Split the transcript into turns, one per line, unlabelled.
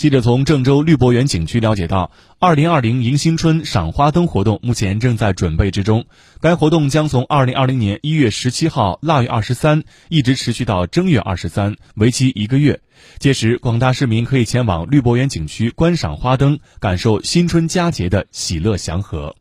记者从郑州绿博园景区了解到二零二零迎新春赏花灯活动目前正在准备之中。该活动将从二零二零年一月十七号腊月二十三一直持续到正月二十三为期一个月。届时广大市民可以前往绿博园景区观赏花灯感受新春佳节的喜乐祥和。